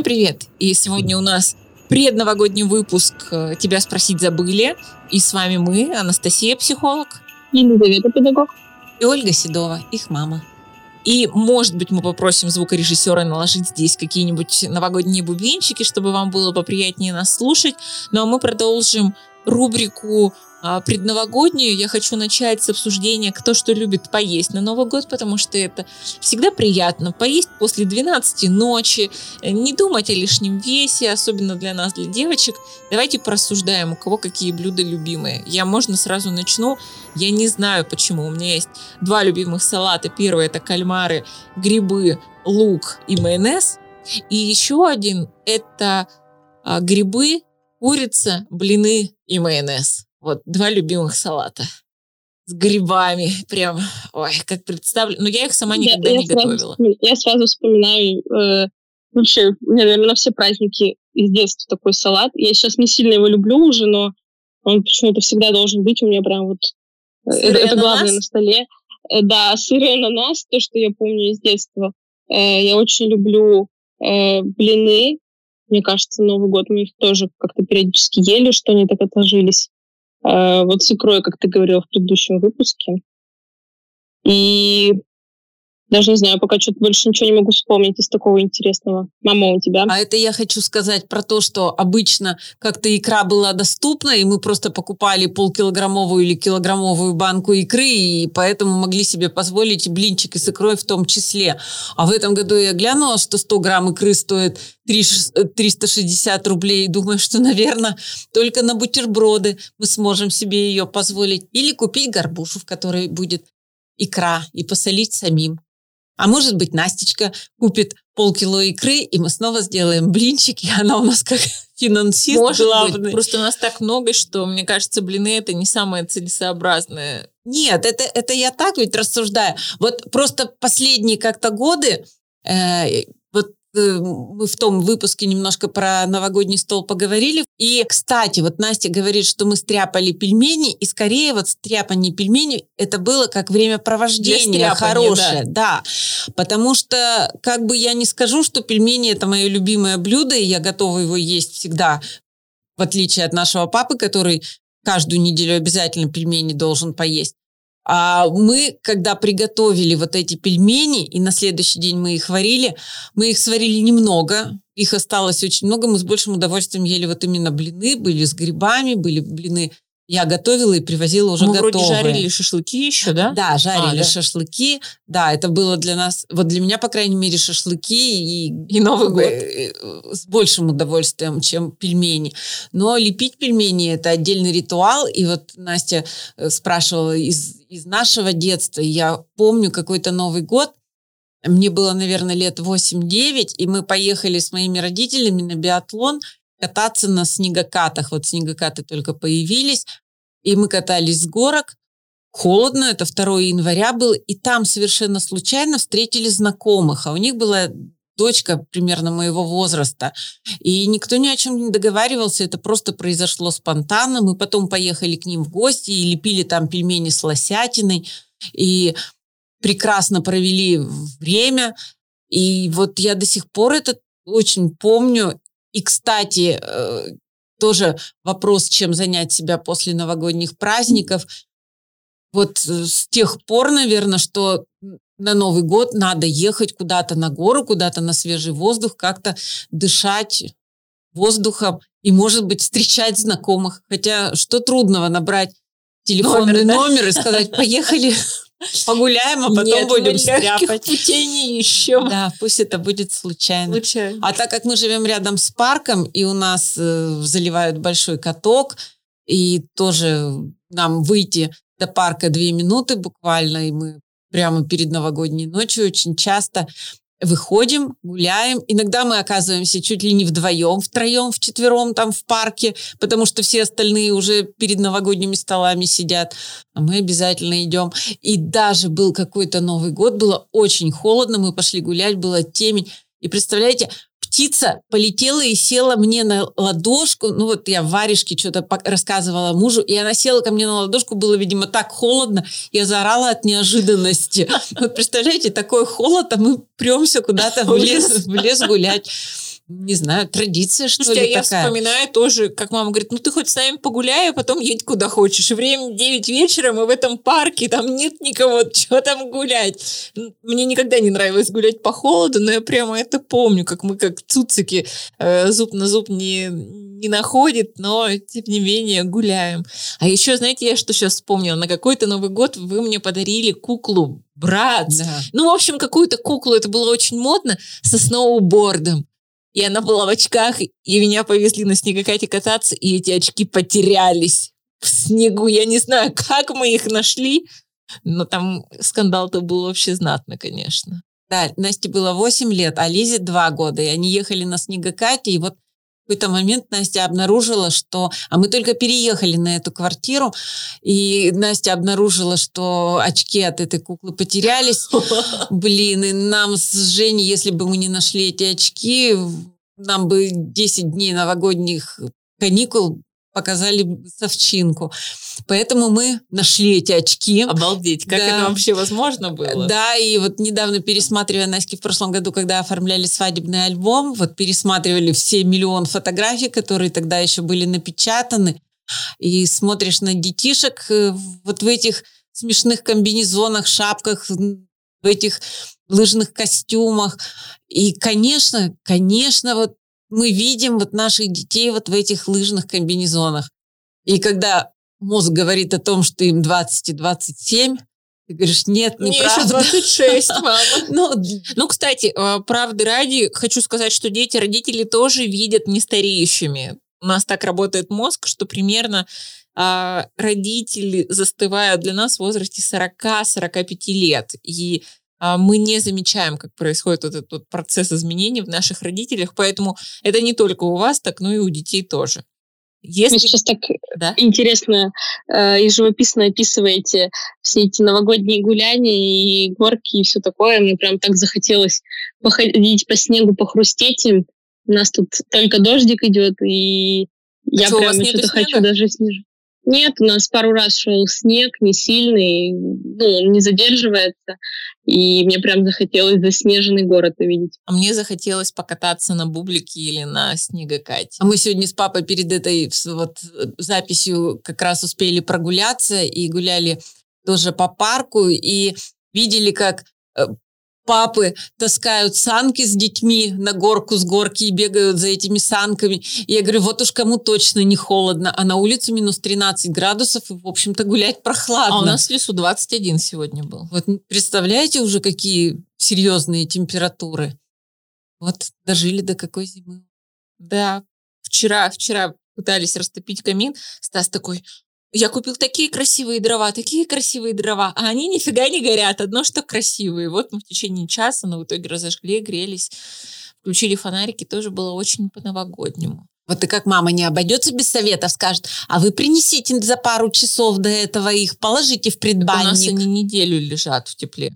Всем привет! И сегодня у нас предновогодний выпуск э, «Тебя спросить забыли». И с вами мы, Анастасия, психолог. Елизавета, педагог. И Ольга Седова, их мама. И, может быть, мы попросим звукорежиссера наложить здесь какие-нибудь новогодние бубенчики, чтобы вам было поприятнее нас слушать. Ну а мы продолжим рубрику предновогоднюю я хочу начать с обсуждения, кто что любит поесть на Новый год, потому что это всегда приятно. Поесть после 12 ночи, не думать о лишнем весе, особенно для нас, для девочек. Давайте порассуждаем, у кого какие блюда любимые. Я, можно, сразу начну. Я не знаю, почему. У меня есть два любимых салата. Первый это кальмары, грибы, лук и майонез. И еще один это а, грибы, курица, блины и майонез. Вот два любимых салата с грибами, прям, ой, как представлю. Но я их сама никогда я, не я готовила. Сразу, я сразу вспоминаю э, вообще, наверное, на все праздники из детства такой салат. Я сейчас не сильно его люблю уже, но он почему-то всегда должен быть у меня прям вот... Э, это, это главное на столе. Э, да, сыр и ананас, то, что я помню из детства. Э, я очень люблю э, блины. Мне кажется, Новый год мы их тоже как-то периодически ели, что они так отложились. Э, вот с икрой, как ты говорил в предыдущем выпуске. И даже не знаю, пока что-то больше ничего не могу вспомнить из такого интересного. Мама, у тебя? А это я хочу сказать про то, что обычно как-то икра была доступна, и мы просто покупали полкилограммовую или килограммовую банку икры, и поэтому могли себе позволить блинчики с икрой в том числе. А в этом году я глянула, что 100 грамм икры стоит 360 рублей, и думаю, что, наверное, только на бутерброды мы сможем себе ее позволить. Или купить горбушу, в которой будет икра, и посолить самим. А может быть, Настечка купит полкило икры, и мы снова сделаем блинчики, и она у нас как финансист может главный. Быть. Просто у нас так много, что, мне кажется, блины это не самое целесообразное. Нет, это, это я так ведь рассуждаю. Вот просто последние как-то годы Э, мы в том выпуске немножко про новогодний стол поговорили. И, кстати, вот Настя говорит, что мы стряпали пельмени, и скорее вот стряпание пельменей это было как времяпровождение хорошее. Да. да. Потому что, как бы я не скажу, что пельмени это мое любимое блюдо, и я готова его есть всегда, в отличие от нашего папы, который каждую неделю обязательно пельмени должен поесть. А мы, когда приготовили вот эти пельмени, и на следующий день мы их варили, мы их сварили немного, их осталось очень много, мы с большим удовольствием ели вот именно блины, были с грибами, были блины я готовила и привозила уже Мы готовые. вроде жарили шашлыки еще, да? Да, жарили а, да? шашлыки. Да, это было для нас, вот для меня, по крайней мере, шашлыки и, и Новый год. Э, с большим удовольствием, чем пельмени. Но лепить пельмени – это отдельный ритуал. И вот Настя э, спрашивала из, из нашего детства. Я помню какой-то Новый год, мне было, наверное, лет 8-9, и мы поехали с моими родителями на биатлон – кататься на снегокатах. Вот снегокаты только появились, и мы катались с горок. Холодно, это 2 января был, и там совершенно случайно встретили знакомых, а у них была дочка примерно моего возраста. И никто ни о чем не договаривался, это просто произошло спонтанно. Мы потом поехали к ним в гости и лепили там пельмени с лосятиной. И прекрасно провели время. И вот я до сих пор это очень помню. И, кстати, э, тоже вопрос, чем занять себя после новогодних праздников. Вот э, с тех пор, наверное, что на Новый год надо ехать куда-то на гору, куда-то на свежий воздух, как-то дышать воздухом и, может быть, встречать знакомых. Хотя что трудного набрать телефонный номер, да? номер и сказать, поехали Погуляем, а потом Нет, будем стряпать. путей не ищем. Да, пусть это будет случайно. случайно. А так как мы живем рядом с парком, и у нас э, заливают большой каток, и тоже нам выйти до парка две минуты буквально, и мы прямо перед новогодней ночью очень часто выходим, гуляем. Иногда мы оказываемся чуть ли не вдвоем, втроем, вчетвером там в парке, потому что все остальные уже перед новогодними столами сидят, а мы обязательно идем. И даже был какой-то Новый год, было очень холодно, мы пошли гулять, была темень. И представляете, птица полетела и села мне на ладошку. Ну вот я в варежке что-то рассказывала мужу, и она села ко мне на ладошку, было, видимо, так холодно, я заорала от неожиданности. Вот представляете, такой холод, а мы премся куда-то в лес, в лес гулять. Не знаю, традиция, что Слушайте, ли, я такая. вспоминаю тоже, как мама говорит, ну ты хоть с нами погуляй, а потом едь куда хочешь. И время 9 вечера, мы в этом парке, там нет никого, что там гулять. Мне никогда не нравилось гулять по холоду, но я прямо это помню, как мы как цуцики э, зуб на зуб не, не находит, но тем не менее гуляем. А еще, знаете, я что сейчас вспомнила? На какой-то Новый год вы мне подарили куклу брат. Да. Ну, в общем, какую-то куклу, это было очень модно, со сноубордом. И она была в очках, и меня повезли на снегокате кататься, и эти очки потерялись в снегу. Я не знаю, как мы их нашли, но там скандал-то был вообще знатно, конечно. Да, Насте было 8 лет, а Лизе 2 года. И они ехали на снегокате, и вот какой-то момент Настя обнаружила, что... А мы только переехали на эту квартиру, и Настя обнаружила, что очки от этой куклы потерялись. Блин, и нам с Женей, если бы мы не нашли эти очки, нам бы 10 дней новогодних каникул показали совчинку. Поэтому мы нашли эти очки. Обалдеть, как Да. это вообще возможно было? Да, и вот недавно пересматривая Наськи в прошлом году, когда оформляли свадебный альбом, вот пересматривали все миллион фотографий, которые тогда еще были напечатаны, и смотришь на детишек э, вот в этих смешных комбинезонах, шапках, в этих лыжных костюмах. И, конечно, конечно, вот мы видим вот наших детей вот в этих лыжных комбинезонах. И когда мозг говорит о том, что им 20 и 27, ты говоришь, нет, Мне еще неправда. 26, мама. Ну, Ну, кстати, э, правды ради, хочу сказать, что дети, родители тоже видят нестареющими. У нас так работает мозг, что примерно а, родители застывают для нас в возрасте 40-45 лет. И мы не замечаем, как происходит вот этот вот процесс изменений в наших родителях, поэтому это не только у вас так, но и у детей тоже. Вы Если... сейчас так Да? интересно э, и живописно описываете все эти новогодние гуляния и горки и все такое. Мне прям так захотелось походить по снегу, похрустеть им. У нас тут только дождик идет, и я что, прям что-то хочу даже снеж... Нет, у нас пару раз шел снег, не сильный, ну, он не задерживается, и мне прям захотелось заснеженный город увидеть. А мне захотелось покататься на бублике или на снегокате. А мы сегодня с папой перед этой вот записью как раз успели прогуляться и гуляли тоже по парку и видели, как э, папы таскают санки с детьми на горку с горки и бегают за этими санками. И я говорю, вот уж кому точно не холодно, а на улице минус 13 градусов, и, в общем-то, гулять прохладно. А у нас в лесу 21 сегодня был. Вот представляете уже, какие серьезные температуры? Вот дожили до какой зимы. Да, вчера, вчера пытались растопить камин. Стас такой, я купил такие красивые дрова, такие красивые дрова, а они нифига не горят, одно что красивые. Вот мы в течение часа, но в итоге разожгли, грелись, включили фонарики, тоже было очень по-новогоднему. Вот и как мама не обойдется без советов, скажет, а вы принесите за пару часов до этого их, положите в Так у нас предбанник. они неделю лежат в тепле,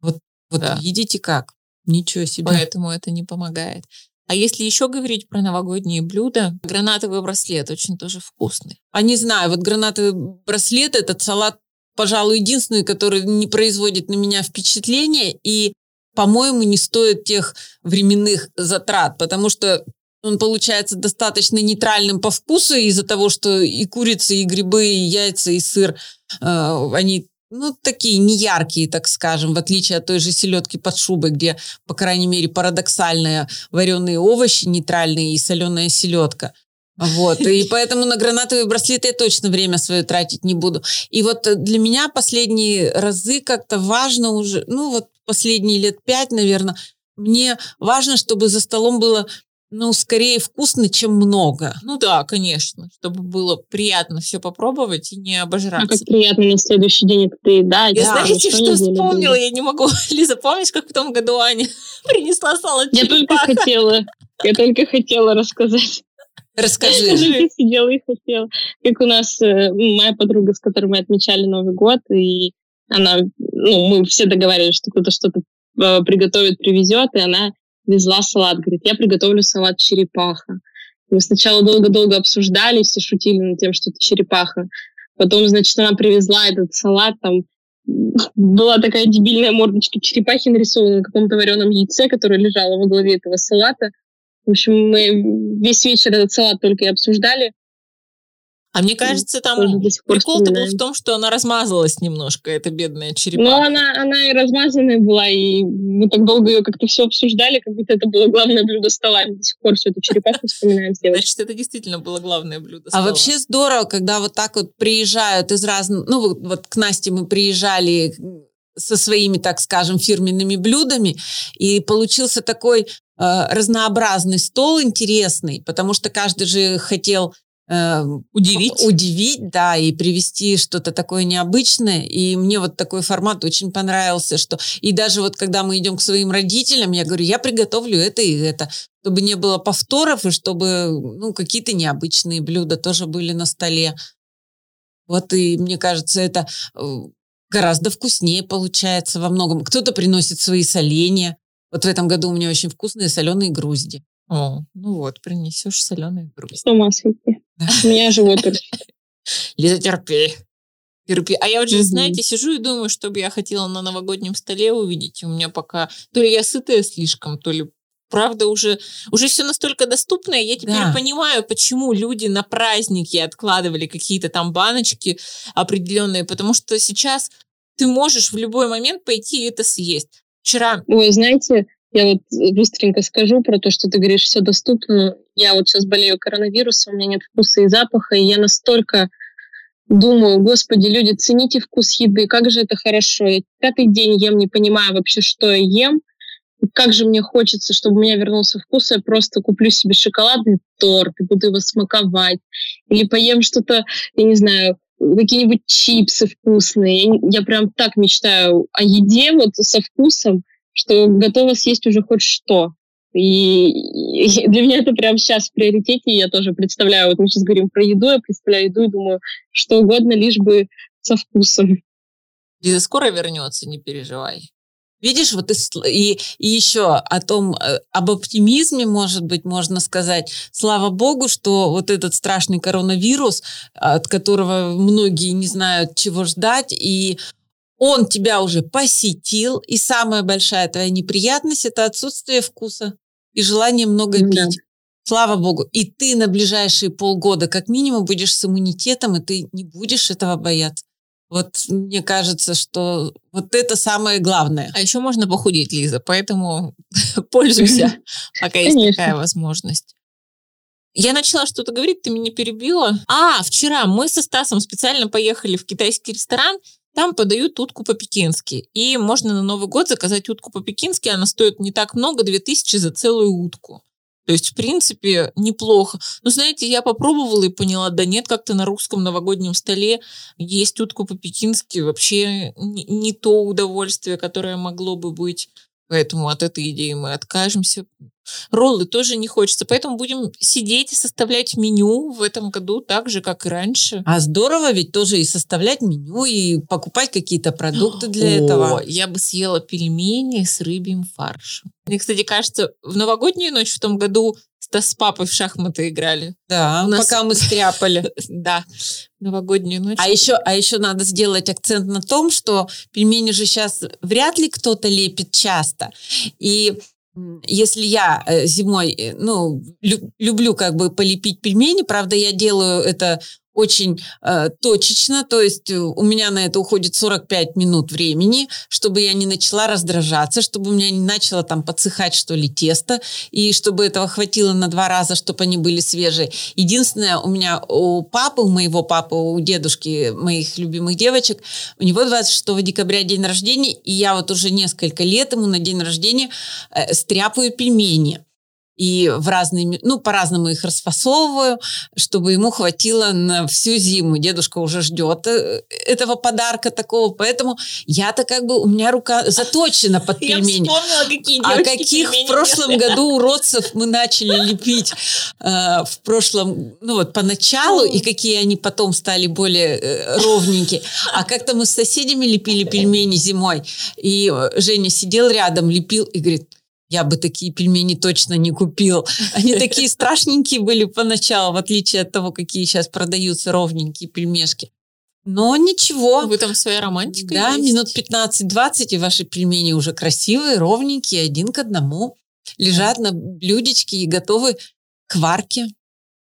Вот да. видите как? Ничего себе. поэтому это не помогает. А если еще говорить про новогодние блюда, гранатовый браслет очень тоже вкусный. А не знаю, вот гранатовый браслет, этот салат, пожалуй, единственный, который не производит на меня впечатления и, по-моему, не стоит тех временных затрат, потому что он получается достаточно нейтральным по вкусу из-за того, что и курица, и грибы, и яйца, и сыр, э, они ну, такие неяркие, так скажем, в отличие от той же селедки под шубой, где, по крайней мере, парадоксальные вареные овощи нейтральные и соленая селедка. Вот, и поэтому на гранатовые браслеты я точно время свое тратить не буду. И вот э, для меня последние разы как-то важно уже, ну вот последние лет пять, наверное, мне важно, чтобы за столом было, ну, скорее вкусно, чем много. Ну да, конечно, чтобы было приятно все попробовать и не А обожраться. как приятно на следующий день это доедать. Я да, знаете, что вспомнила? Я не могу. Лиза, помнишь, как в том году Аня принесла салат Я только хотела, я только хотела рассказать. Расскажи. Я сидела и хотела. Как у нас э, моя подруга, с которой мы отмечали Новый год, и она, ну, мы все договаривались, что кто-то что-то э, приготовит, привезет, и она везла салат. Говорит, я приготовлю салат черепаха. Мы сначала долго-долго обсуждали, все шутили над тем, что это черепаха. Потом, значит, она привезла этот салат, там была такая дебильная мордочка черепахи нарисована на каком-то вареном яйце, которое лежало во главе этого салата. В общем, мы весь вечер этот салат только и обсуждали. А мне кажется, там прикол-то был в том, что она размазалась немножко, эта бедная черепаха. Ну, она, она и размазанная была, и мы так долго ее как-то все обсуждали, как будто это было главное блюдо стола. Мы до сих пор всю эту черепаху вспоминаем Значит, это действительно было главное блюдо а стола. А вообще здорово, когда вот так вот приезжают из разных... Ну, вот, вот к Насте мы приезжали со своими, так скажем, фирменными блюдами, и получился такой э, разнообразный стол интересный, потому что каждый же хотел удивить. Удивить, да, и привести что-то такое необычное. И мне вот такой формат очень понравился, что и даже вот когда мы идем к своим родителям, я говорю, я приготовлю это и это, чтобы не было повторов и чтобы ну, какие-то необычные блюда тоже были на столе. Вот и мне кажется, это э, гораздо вкуснее получается во многом. Кто-то приносит свои соленья. Вот в этом году у меня очень вкусные соленые грузди. О, ну вот, принесешь соленые грузди. С ума сойти. У меня живот Лиза, терпи. Терпи. А я вот же, знаете, сижу и думаю, что бы я хотела на новогоднем столе увидеть. У меня пока... То ли я сытая слишком, то ли правда уже, уже все настолько доступно, я теперь да. понимаю, почему люди на праздники откладывали какие-то там баночки определенные, потому что сейчас ты можешь в любой момент пойти и это съесть. Вчера... Ой, знаете, я вот быстренько скажу про то, что ты говоришь, все доступно. Я вот сейчас болею коронавирусом, у меня нет вкуса и запаха, и я настолько думаю, господи, люди, цените вкус еды, как же это хорошо. Я пятый день ем, не понимаю вообще, что я ем. Как же мне хочется, чтобы у меня вернулся вкус, я просто куплю себе шоколадный торт и буду его смаковать. Или поем что-то, я не знаю, какие-нибудь чипсы вкусные. Я, я прям так мечтаю о еде вот со вкусом, что готова съесть уже хоть что. И, для меня это прямо сейчас в приоритете. Я тоже представляю, вот мы сейчас говорим про еду, я представляю еду и думаю, что угодно, лишь бы со вкусом. Лиза скоро вернется, не переживай. Видишь, вот и, и еще о том, э, об оптимизме, может быть, можно сказать. Слава богу, что вот этот страшный коронавирус, от которого многие не знают, чего ждать, и он тебя уже посетил, и самая большая твоя неприятность – это отсутствие вкуса и желание много да. пить. Слава богу. И ты на ближайшие полгода как минимум будешь с иммунитетом, и ты не будешь этого бояться. Вот мне кажется, что вот это самое главное. А еще можно похудеть, Лиза, поэтому пользуйся, пока есть такая возможность. Я начала что-то говорить, ты меня перебила. А, вчера мы со Стасом специально поехали в китайский ресторан, там подают утку по-пекински. И можно на Новый год заказать утку по-пекински. Она стоит не так много, 2000 за целую утку. То есть, в принципе, неплохо. Но, знаете, я попробовала и поняла, да нет, как-то на русском новогоднем столе есть утку по-пекински. Вообще не, не то удовольствие, которое могло бы быть. Поэтому от этой идеи мы откажемся. Роллы тоже не хочется, поэтому будем сидеть и составлять меню в этом году так же, как и раньше. А здорово ведь тоже и составлять меню, и покупать какие-то продукты для О, этого. Я бы съела пельмени с рыбьим фаршем. Мне, кстати, кажется, в новогоднюю ночь в том году с папой в шахматы играли. Да, У нас... пока мы стряпали. да, новогоднюю ночь. А еще, а еще надо сделать акцент на том, что пельмени же сейчас вряд ли кто-то лепит часто. И если я э, зимой, э, ну, люблю как бы полепить пельмени, правда, я делаю это очень э, точечно, то есть э, у меня на это уходит 45 минут времени, чтобы я не начала раздражаться, чтобы у меня не начало там подсыхать, что ли, тесто, и чтобы этого хватило на два раза, чтобы они были свежие. Единственное, у меня у папы, у моего папы, у дедушки моих любимых девочек, у него 26 декабря день рождения, и я вот уже несколько лет ему на день рождения э, стряпаю пельмени и в разные, ну, по-разному их расфасовываю, чтобы ему хватило на всю зиму. Дедушка уже ждет э, этого подарка такого, поэтому я-то как бы, у меня рука заточена под пельмени. Я вспомнила, какие А каких в прошлом делали. году уродцев мы начали лепить э, в прошлом, ну вот поначалу, и какие они потом стали более э, ровненькие. А как-то мы с соседями лепили пельмени зимой, и э, Женя сидел рядом, лепил и говорит, я бы такие пельмени точно не купил. Они такие страшненькие были поначалу, в отличие от того, какие сейчас продаются ровненькие пельмешки. Но ничего. Вы там своя романтика Да, есть. минут 15-20, и ваши пельмени уже красивые, ровненькие, один к одному. лежат на блюдечке и готовы к варке.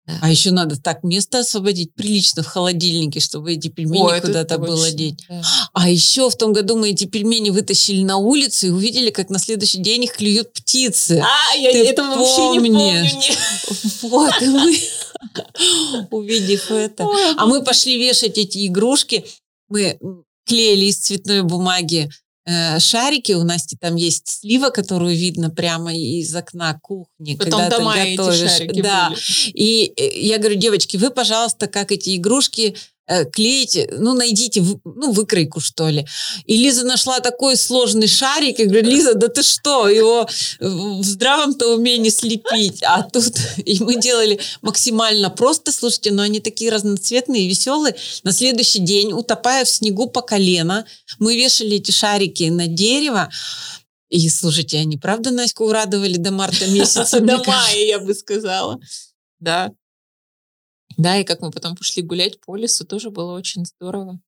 Да. А еще надо так место освободить прилично в холодильнике, чтобы эти пельмени Ой, куда-то было деть. да. А еще в том году мы эти пельмени вытащили на улицу и увидели, как на следующий день их клюют птицы. А, я Ты этого вообще не помню. Вот, и мы, увидев это. А мы пошли вешать эти игрушки. Мы клеили из цветной бумаги э, шарики. У Насти там есть слива, которую видно прямо из окна кухни. Потом когда ты дома эти готовишь. шарики Да. были. И э, я говорю, девочки, вы, пожалуйста, как эти игрушки клеите, ну, найдите, ну, выкройку, что ли. И Лиза нашла такой сложный шарик, и говорю, Лиза, да ты что, его в здравом-то уме не слепить. А тут и мы делали максимально просто, слушайте, но они такие разноцветные, веселые. На следующий день, утопая в снегу по колено, мы вешали эти шарики на дерево, и, слушайте, они правда Наську урадовали до марта месяца? До мая, я бы сказала. Да. Да, и как мы потом пошли гулять по лесу, тоже было очень здорово.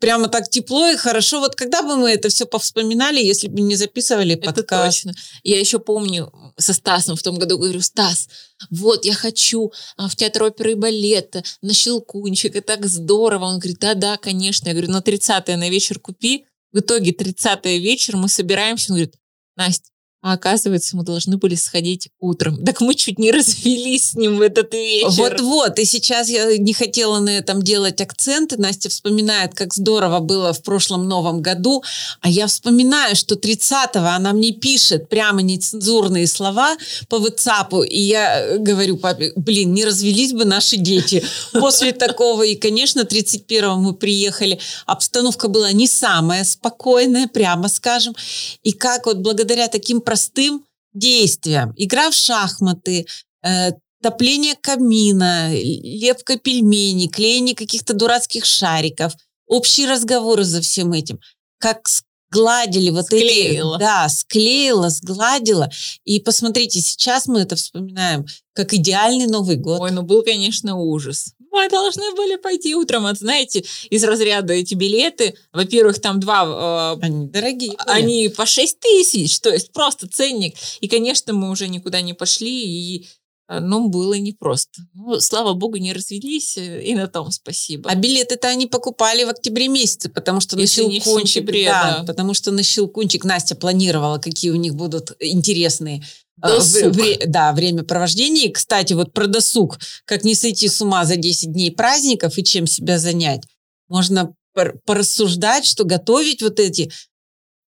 прямо так тепло и хорошо. Вот когда бы мы это все повспоминали, если бы не записывали Это подкаст? точно. Я еще помню со Стасом в том году говорю, Стас, вот я хочу а, в театр оперы и балета, на Щелкунчик, и так здорово. Он говорит, да-да, конечно. Я говорю, на 30 на вечер купи. В итоге 30 вечер мы собираемся. Он говорит, Настя, а оказывается, мы должны были сходить утром. Так мы чуть не развелись с ним в этот вечер. Вот-вот, и сейчас я не хотела на этом делать акценты. Настя вспоминает, как здорово было в прошлом Новом году, а я вспоминаю, что 30-го она мне пишет прямо нецензурные слова по WhatsApp, и я э, говорю папе, блин, не развелись бы наши дети после такого. И, конечно, 31-го мы приехали, обстановка была не самая спокойная, прямо скажем, и как вот благодаря таким простым действиям, игра в шахматы, э, топление камина, лепка пельменей, клеение каких-то дурацких шариков, общие разговоры за всем этим. Как сгладили вот Склеила. эти... Да, склеила, сгладила. И посмотрите, сейчас мы это вспоминаем как идеальный Новый год. Ой, ну был, конечно, ужас. Мы должны были пойти утром, вот знаете, из разряда эти билеты. Во-первых, там два э, Они дорогие. были. Они по 6 тысяч, то есть просто ценник. И, конечно, мы уже никуда не пошли, и э, ну, было непросто. Ну, слава богу, не развелись, э, и на том спасибо. А билеты-то они покупали в октябре месяце, потому что Если на Щелкунчик, сентябре, да, да. потому что на Щелкунчик Настя планировала, какие у них будут интересные Досуг. в- вре- да, время провождения. И, кстати, вот про досуг, как не сойти с ума за 10 дней праздников и чем себя занять, можно пор- порассуждать, что готовить вот эти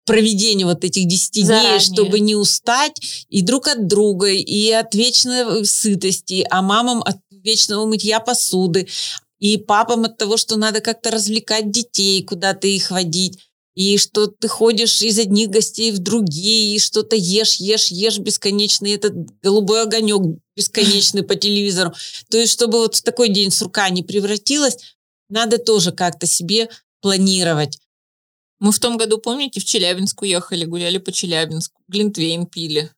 проведение вот этих 10 дней, Заранее. чтобы не устать и друг от друга, и от вечной сытости, а мамам от вечного мытья посуды, и папам от того, что надо как-то развлекать детей, куда-то их водить, и что ты ходишь из одних гостей в другие, и что-то ешь, ешь, ешь бесконечно, и этот голубой огонек бесконечный по телевизору. То есть, чтобы вот в такой день сурка не превратилась, надо тоже как-то себе планировать. Мы в том году, помните, в Челябинск уехали, гуляли по Челябинску, глинтвейн пили.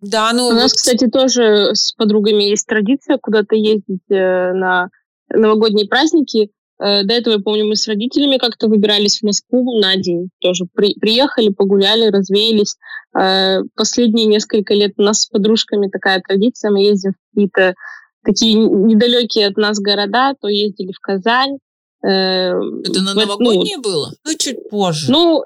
Да, ну У нас, вот кстати, тоже с подругами есть традиция куда-то ездить э, на новогодние праздники. Э, До этого, я помню, мы с родителями как-то выбирались в Москву на день. Тоже при- приехали, погуляли, развеялись. Э, Последние несколько лет у нас с подружками такая традиция. Мы ездим в какие-то такие недалекие от нас города. То ездили в Казань. э, Это на эт- ну, новогоднее было? ну, чуть позже. ну,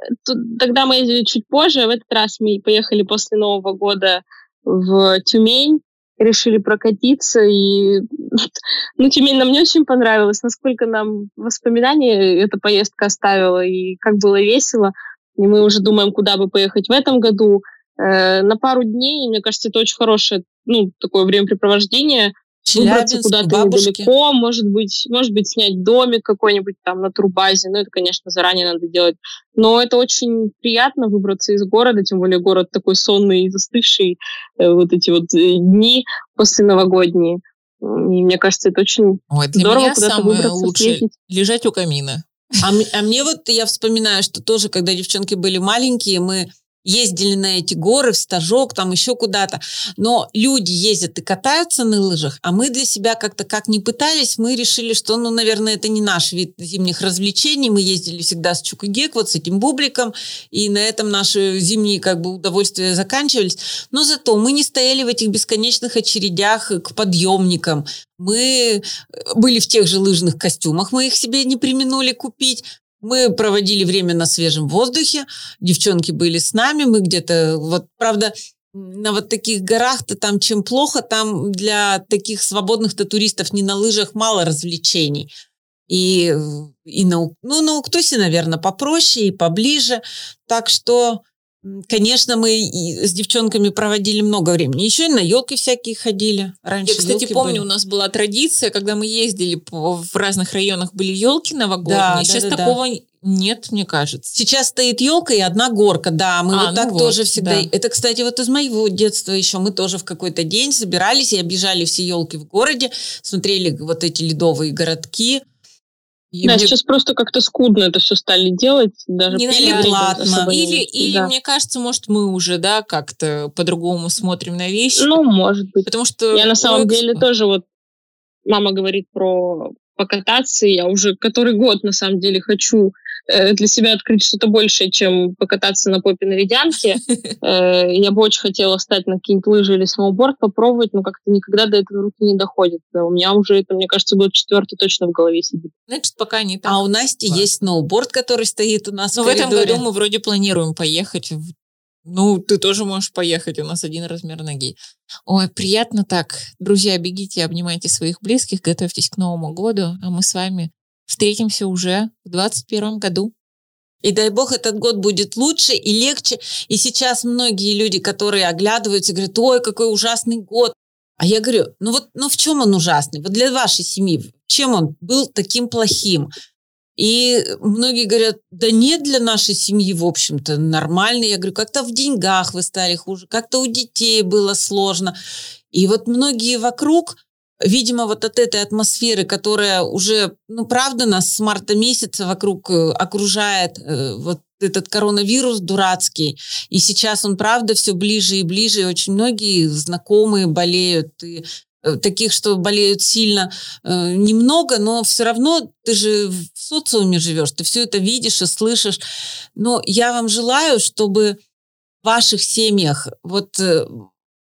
тогда мы ездили чуть позже. В этот раз мы поехали после Нового года в Тюмень, решили прокатиться. И, ну, Тюмень нам не очень понравилась. Насколько нам воспоминания эта поездка оставила, и как было весело. И мы уже думаем, куда бы поехать в этом году. Э, на пару дней, мне кажется, это очень хорошее, ну, такое времяпрепровождение выбраться Челябинск, куда-то бабушки. недалеко, может быть, может быть, снять домик какой-нибудь там на турбазе. Ну, это, конечно, заранее надо делать. Но это очень приятно выбраться из города, тем более город такой сонный и застывший, э, вот эти вот э, дни после новогодние. И мне кажется, это очень Ой, для здорово меня куда-то самое выбраться, лучшее съездить. лежать у камина. А, а мне вот, я вспоминаю, что тоже, когда девчонки были маленькие, мы ездили на эти горы, в стажок, там еще куда-то. Но люди ездят и катаются на лыжах, а мы для себя как-то как не пытались, мы решили, что, ну, наверное, это не наш вид зимних развлечений. Мы ездили всегда с Чукагек, вот с этим бубликом, и на этом наши зимние как бы удовольствия заканчивались. Но зато мы не стояли в этих бесконечных очередях к подъемникам. Мы были в тех же лыжных костюмах, мы их себе не применули купить. Мы проводили время на свежем воздухе, девчонки были с нами, мы где-то, вот, правда, на вот таких горах-то там чем плохо, там для таких свободных-то туристов не на лыжах мало развлечений. И, и на, ну, на Уктусе, наверное, попроще и поближе. Так что Конечно, мы с девчонками проводили много времени. Еще и на елки всякие ходили. Раньше Я, кстати, помню, были. у нас была традиция, когда мы ездили в разных районах, были елки новогодние. Да, Сейчас да, да, такого да. нет, мне кажется. Сейчас стоит елка и одна горка, да. Мы а, вот ну так вот, тоже всегда. Да. Это, кстати, вот из моего детства еще. Мы тоже в какой-то день собирались и объезжали все елки в городе, смотрели вот эти ледовые городки. И да, мне... сейчас просто как-то скудно это все стали делать, даже не или платно, или, или да. мне кажется, может, мы уже, да, как-то по-другому смотрим на вещи. Ну, может быть. Потому что... Я на самом деле тоже вот, мама говорит про покататься, я уже который год, на самом деле, хочу Э, для себя открыть что-то большее, чем покататься на попе на ледянке. Э, я бы очень хотела стать на какие-нибудь лыжи или сноуборд, попробовать, но как-то никогда до этого руки не доходит. У меня уже это, мне кажется, год четвертый точно в голове сидит. Значит, пока не так. А у Насти есть сноуборд, который стоит у нас Но в, в этом году мы вроде планируем поехать ну, ты тоже можешь поехать, у нас один размер ноги. Ой, приятно так. Друзья, бегите, обнимайте своих близких, готовьтесь к Новому году, а мы с вами Встретимся уже в 2021 году. И дай бог этот год будет лучше и легче. И сейчас многие люди, которые оглядываются, говорят, ой, какой ужасный год. А я говорю, ну вот, ну в чем он ужасный? Вот для вашей семьи, чем он был таким плохим? И многие говорят, да нет для нашей семьи, в общем-то, нормально. Я говорю, как-то в деньгах вы стали хуже, как-то у детей было сложно. И вот многие вокруг Видимо, вот от этой атмосферы, которая уже, ну, правда, нас с марта месяца вокруг э, окружает э, вот этот коронавирус дурацкий, и сейчас он, правда, все ближе и ближе, и очень многие знакомые болеют, и таких, что болеют сильно, немного, но все равно ты же в социуме живешь, ты все это видишь и слышишь. Но я вам желаю, чтобы в ваших семьях вот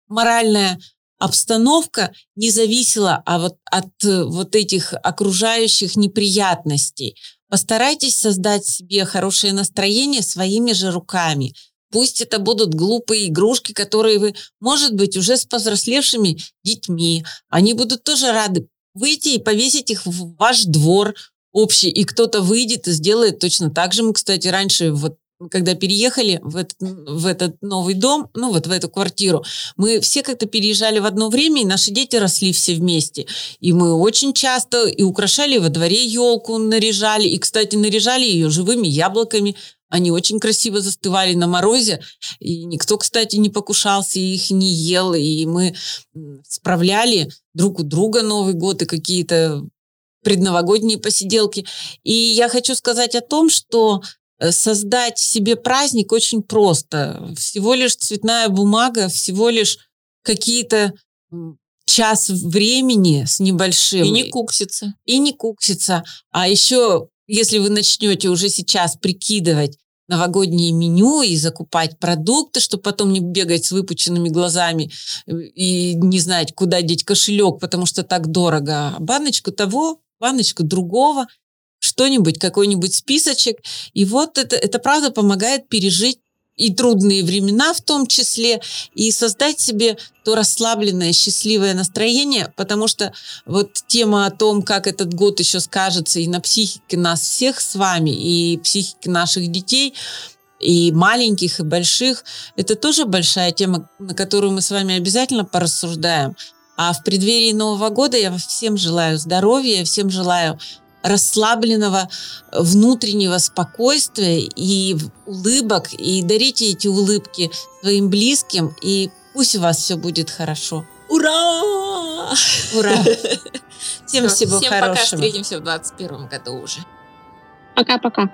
моральная обстановка не зависела а вот от э, вот этих окружающих неприятностей. Постарайтесь создать себе хорошее настроение своими же руками. Пусть это будут глупые игрушки, которые вы, может быть, уже с повзрослевшими детьми. Они будут тоже рады выйти и повесить их в ваш двор общий, и кто-то выйдет и сделает точно так же. Мы, кстати, раньше вот когда переехали в этот, в этот новый дом, ну вот в эту квартиру, мы все как-то переезжали в одно время, и наши дети росли все вместе. И мы очень часто и украшали во дворе елку, наряжали, и, кстати, наряжали ее живыми яблоками. Они очень красиво застывали на морозе, и никто, кстати, не покушался, и их не ел, и мы справляли друг у друга Новый год и какие-то предновогодние посиделки. И я хочу сказать о том, что Э, создать себе праздник очень просто. Всего лишь цветная бумага, всего лишь какие-то час времени с небольшим. И не куксится. И не куксится. А еще, если вы начнете уже сейчас прикидывать новогоднее меню и закупать продукты, чтобы потом не бегать с выпученными глазами э, и не знать, куда деть кошелек, потому что так дорого. А баночку того, баночку другого, что-нибудь, какой-нибудь списочек. И вот это, это правда помогает пережить и трудные времена в том числе, и создать себе то расслабленное, счастливое настроение, потому что вот тема о том, как этот год еще скажется и на психике нас всех с вами, и психике наших детей, и маленьких, и больших, это тоже большая тема, на которую мы с вами обязательно порассуждаем. А в преддверии Нового года я всем желаю здоровья, всем желаю расслабленного внутреннего спокойствия и улыбок, и дарите эти улыбки своим близким, и пусть у вас все будет хорошо. Ура! Ура! Всем всего Всем хорошего. пока, встретимся в 2021 году уже. Пока-пока.